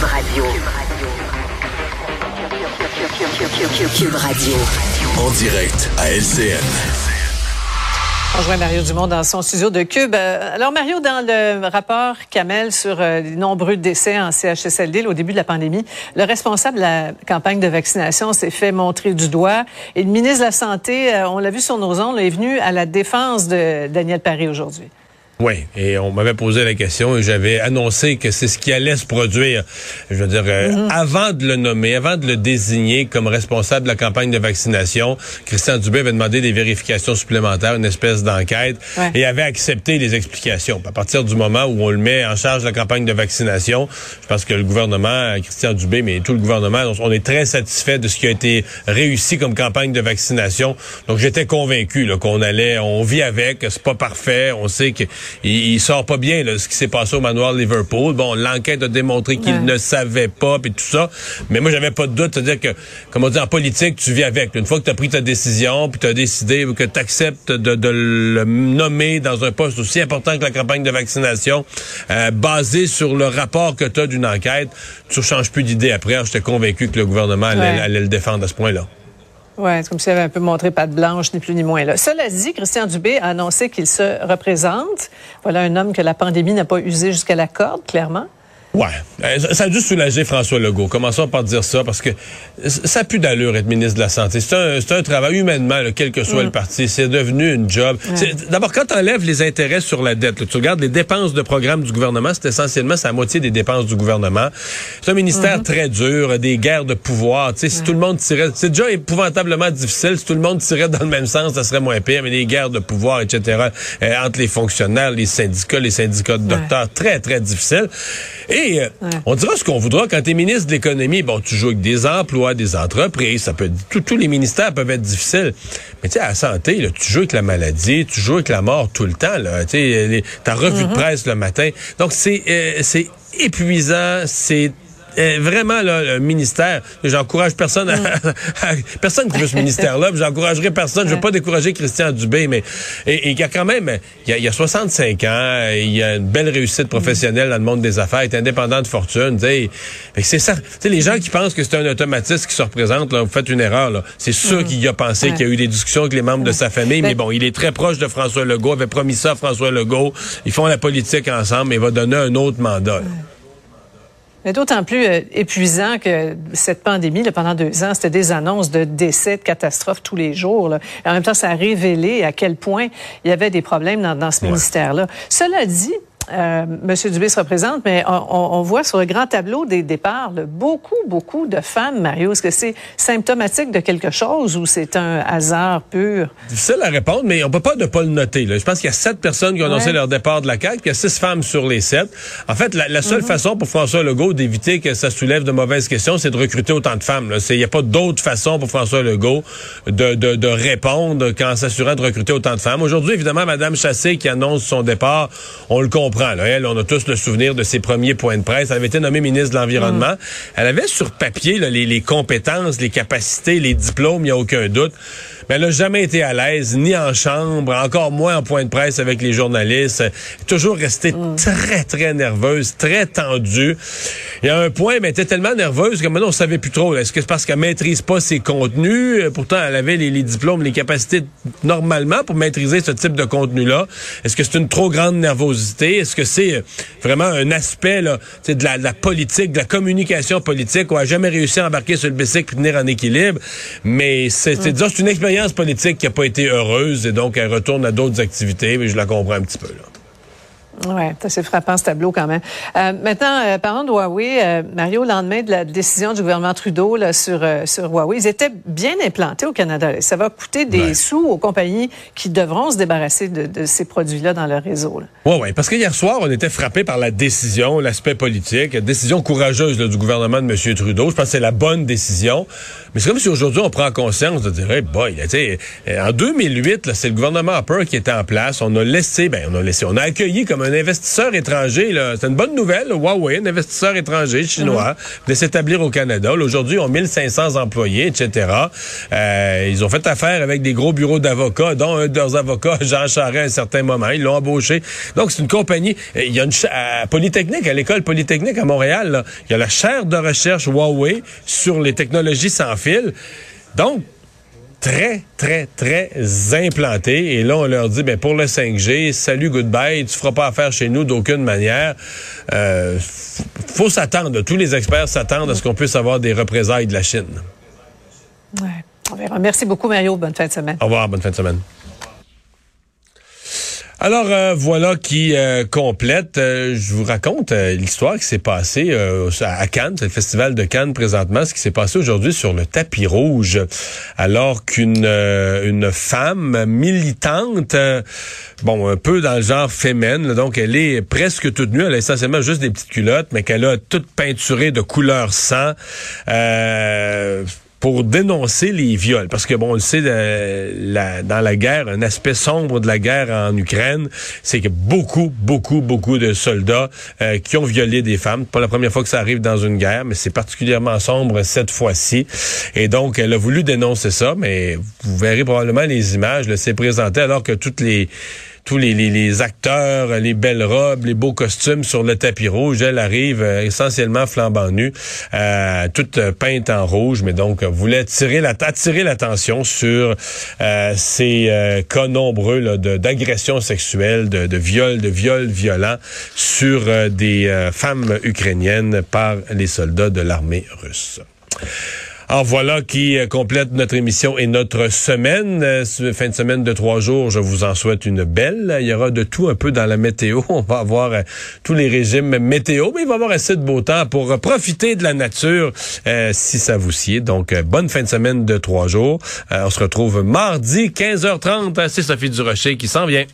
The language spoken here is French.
Cube Radio. Cube Radio. En direct à LCN. On rejoint Mario Dumont dans son studio de Cube. Euh, alors, Mario, dans le rapport Camel sur euh, les nombreux décès en CHSLD au début de la pandémie, le responsable de la campagne de vaccination s'est fait montrer du doigt. Et le ministre de la Santé, euh, on l'a vu sur nos ondes, est venu à la défense de Daniel Paris aujourd'hui. Oui, et on m'avait posé la question et j'avais annoncé que c'est ce qui allait se produire. Je veux dire, euh, mhm. avant de le nommer, avant de le désigner comme responsable de la campagne de vaccination, Christian Dubé avait demandé des vérifications supplémentaires, une espèce d'enquête, et avait accepté les explications. À partir du moment où on le met en charge de la campagne de vaccination, je pense que le gouvernement, Christian Dubé, mais tout le gouvernement, on est très satisfait de ce qui a été réussi comme campagne de vaccination. Donc j'étais convaincu qu'on allait, on vit avec, c'est pas parfait, on sait que il, sort pas bien là, ce qui s'est passé au manoir Liverpool. Bon, l'enquête a démontré qu'il ne savait pas puis tout ça, mais moi j'avais pas de doute, c'est-à-dire que comme on dit en politique, tu vis avec. Une fois que tu as pris ta décision, puis tu as décidé que tu acceptes de, le nommer dans un poste aussi important que la campagne de vaccination, euh, basé sur le rapport que tu as d'une enquête, tu changes plus d'idée après. J'étais convaincu que le gouvernement allait le défendre à ce point-là. Oui, c'est comme s'il avait un peu montré patte blanche, ni plus ni moins. Là. Cela dit, Christian Dubé a annoncé qu'il se représente. Voilà un homme que la pandémie n'a pas usé jusqu'à la corde, clairement. Ouais, euh, ça a dû soulager François Legault. Commençons par dire ça, parce que ça pue d'allure être ministre de la Santé. C'est un, un, travail humainement, quel que soit le mm. parti. C'est devenu une job. D'abord, quand tu enlèves les intérêts sur la dette, tu regardes les dépenses de programme du gouvernement, c'est essentiellement la moitié des dépenses du gouvernement. C'est un ministère mm-hmm. très dur, des guerres de pouvoir. sais, Si tout le monde tirait... C'est déjà épouvantablement difficile. Si tout le monde tirait dans le même sens, ça serait moins pire. Mais des guerres de pouvoir, etc., euh, entre les fonctionnaires, les syndicats, les syndicats de docteurs, très, très difficile. Et euh, on dira ce qu'on voudra. Quand tu es ministre de l'économie, bon, tu joues avec des emplois, des entreprises, ça peut tous les ministères peuvent être difficiles. Mais tu sais, à la santé, là, tu joues avec la maladie, tu joues avec la mort tout le temps. Tu ta revue de mm-hmm. presse le matin. Donc, c'est euh, c'est épuisant, c'est euh, vraiment là, le ministère, j'encourage personne à, personne qui veut ce ministère-là, j'encouragerai personne, je veux pas décourager Christian Dubé, mais et, il y a quand même, il y a, 65 ans, il y a une belle réussite professionnelle dans le monde des affaires, il est indépendant de fortune, c'est ça. les gens qui pensent que c'est un automatisme qui se représente, là, vous faites une erreur, là. C'est sûr mm. qu'il a pensé qu'il y a eu des discussions avec les membres de sa famille, mais bon, il est très proche de François Legault, avait promis ça à François Legault. Ils font la politique ensemble, mais il va donner un autre mandat. Mais d'autant plus euh, épuisant que cette pandémie, là, pendant deux ans, c'était des annonces de décès, de catastrophes tous les jours. Là. Et en même temps, ça a révélé à quel point il y avait des problèmes dans, dans ce ministère-là. Cela dit, euh, Monsieur Dubé se représente, mais on, voit sur le grand tableau des départs beaucoup, beaucoup de femmes, Mario. Est-ce que c'est symptomatique de quelque chose ou c'est un hasard pur? Difficile à répondre, mais on peut pas ne pas le noter. Je pense qu'il y a sept personnes qui ont annoncé leur départ de la CAQ, puis il y a six femmes sur les sept. En fait, la, seule mhm. façon pour François Legault d'éviter que ça soulève de mauvaises questions, c'est de recruter autant de femmes. Il n'y a pas d'autre façon pour François Legault de, de, de répondre qu'en s'assurant de recruter autant de femmes. Aujourd'hui, évidemment, Mme Chassé qui annonce son départ, on le comprend elle, on a tous le souvenir de ses premiers points de presse. Elle avait été nommée ministre de l'Environnement. Mm. Elle avait sur papier les, les, compétences, les capacités, les diplômes, il n'y a aucun doute mais elle n'a jamais été à l'aise, ni en chambre, encore moins en point de presse avec les journalistes. Toujours restée mm. très, très nerveuse, très tendue. Il y a un point, mais elle était tellement nerveuse que maintenant, on savait plus trop. Est-ce que c'est parce qu'elle maîtrise pas ses contenus? Pourtant, elle avait les, diplômes, les capacités normalement pour maîtriser ce type de contenu-là. Est-ce que c'est une trop grande nervosité? Est-ce que c'est euh, vraiment un aspect là, de la, de la politique, de la communication politique elle n'a jamais réussi à embarquer sur le bicycle et tenir en équilibre? Mais c'est, mm. c'est une expérience politique qui n'a pas été heureuse et donc elle retourne à d'autres activités, mais je la comprends un petit peu. Là. Oui, c'est frappant ce tableau quand même. Euh, maintenant, euh, parlons de Huawei. Euh, Mario, au lendemain de la décision du gouvernement Trudeau là, sur, euh, sur Huawei, ils étaient bien implantés au Canada. Ça va coûter des sous aux compagnies qui devront se débarrasser de, de ces produits-là dans leur réseau. Oui, oui, parce que hier soir, on était frappé par la décision, l'aspect politique, décision courageuse du gouvernement de M. Trudeau. Je pense que c'est la bonne décision. Mais c'est comme si aujourd'hui, on prend conscience de dire, hey boy, en 2008, c'est le gouvernement Harper qui était en place. On a laissé, ben, on a laissé, on a accueilli comme un un investisseur étranger, c'est une bonne nouvelle, Huawei, un investisseur étranger chinois, de s'établir au Canada. Aujourd'hui, ils ont 1500 employés, etc. Euh, ils ont fait affaire avec des gros bureaux d'avocats, dont un de leurs avocats, Jean Charest, à un certain moment. Ils l'ont embauché. Donc, c'est une compagnie. Il y a une à Polytechnique, à l'école Polytechnique à Montréal, il y a la chaire de recherche Huawei sur les technologies sans fil. Donc, très, très, très implantés. Et là, on leur dit, ben pour le 5G, salut, goodbye, tu feras pas affaire chez nous d'aucune manière. Euh, faut s'attendre. Tous les experts s'attendent à ce qu'on puisse avoir des représailles de la Chine. Ouais, on verra. Merci beaucoup, Mario. Bonne fin de semaine. Au revoir. Bonne fin de semaine. Alors euh, voilà qui euh, complète. Euh, je vous raconte l'histoire qui s'est passée à Cannes, le festival de Cannes présentement, ce qui s'est passé aujourd'hui sur le tapis rouge, alors qu'une une femme militante, bon un peu dans le genre féminin, donc elle est presque toute nue, elle a essentiellement juste des petites culottes, mais qu'elle a toute peinturée de couleur sang pour dénoncer les viols. Parce que, bon, on le sait, la, dans la guerre, un aspect sombre de la guerre en Ukraine, c'est que beaucoup, beaucoup, beaucoup de soldats euh, qui ont violé des femmes. Pas la première fois que ça arrive dans une guerre, mais c'est particulièrement sombre cette fois-ci. Et donc, elle a voulu dénoncer ça, mais vous verrez probablement les images. C'est présenté alors que toutes les tous les, les, acteurs, les belles robes, les beaux costumes sur le tapis rouge. Elle arrive euh, essentiellement flambant nue, euh, toute peinte en rouge, mais donc voulait attirer la attirer l'attention sur euh, ces cas nombreux d'agressions sexuelles, de, de viols, de viols violents sur des femmes ukrainiennes par les soldats de l'armée russe. Alors voilà qui euh, complète notre émission et notre semaine. Euh, fin de semaine de trois jours, je vous en souhaite une belle. Il y aura de tout un peu dans la météo. On va avoir euh, tous les régimes météo, mais il va y avoir assez de beau temps pour profiter de la nature si ça vous sied. Donc, bonne fin de semaine de trois jours. on se retrouve mardi 15h30. C'est Sophie Durocher qui s'en vient.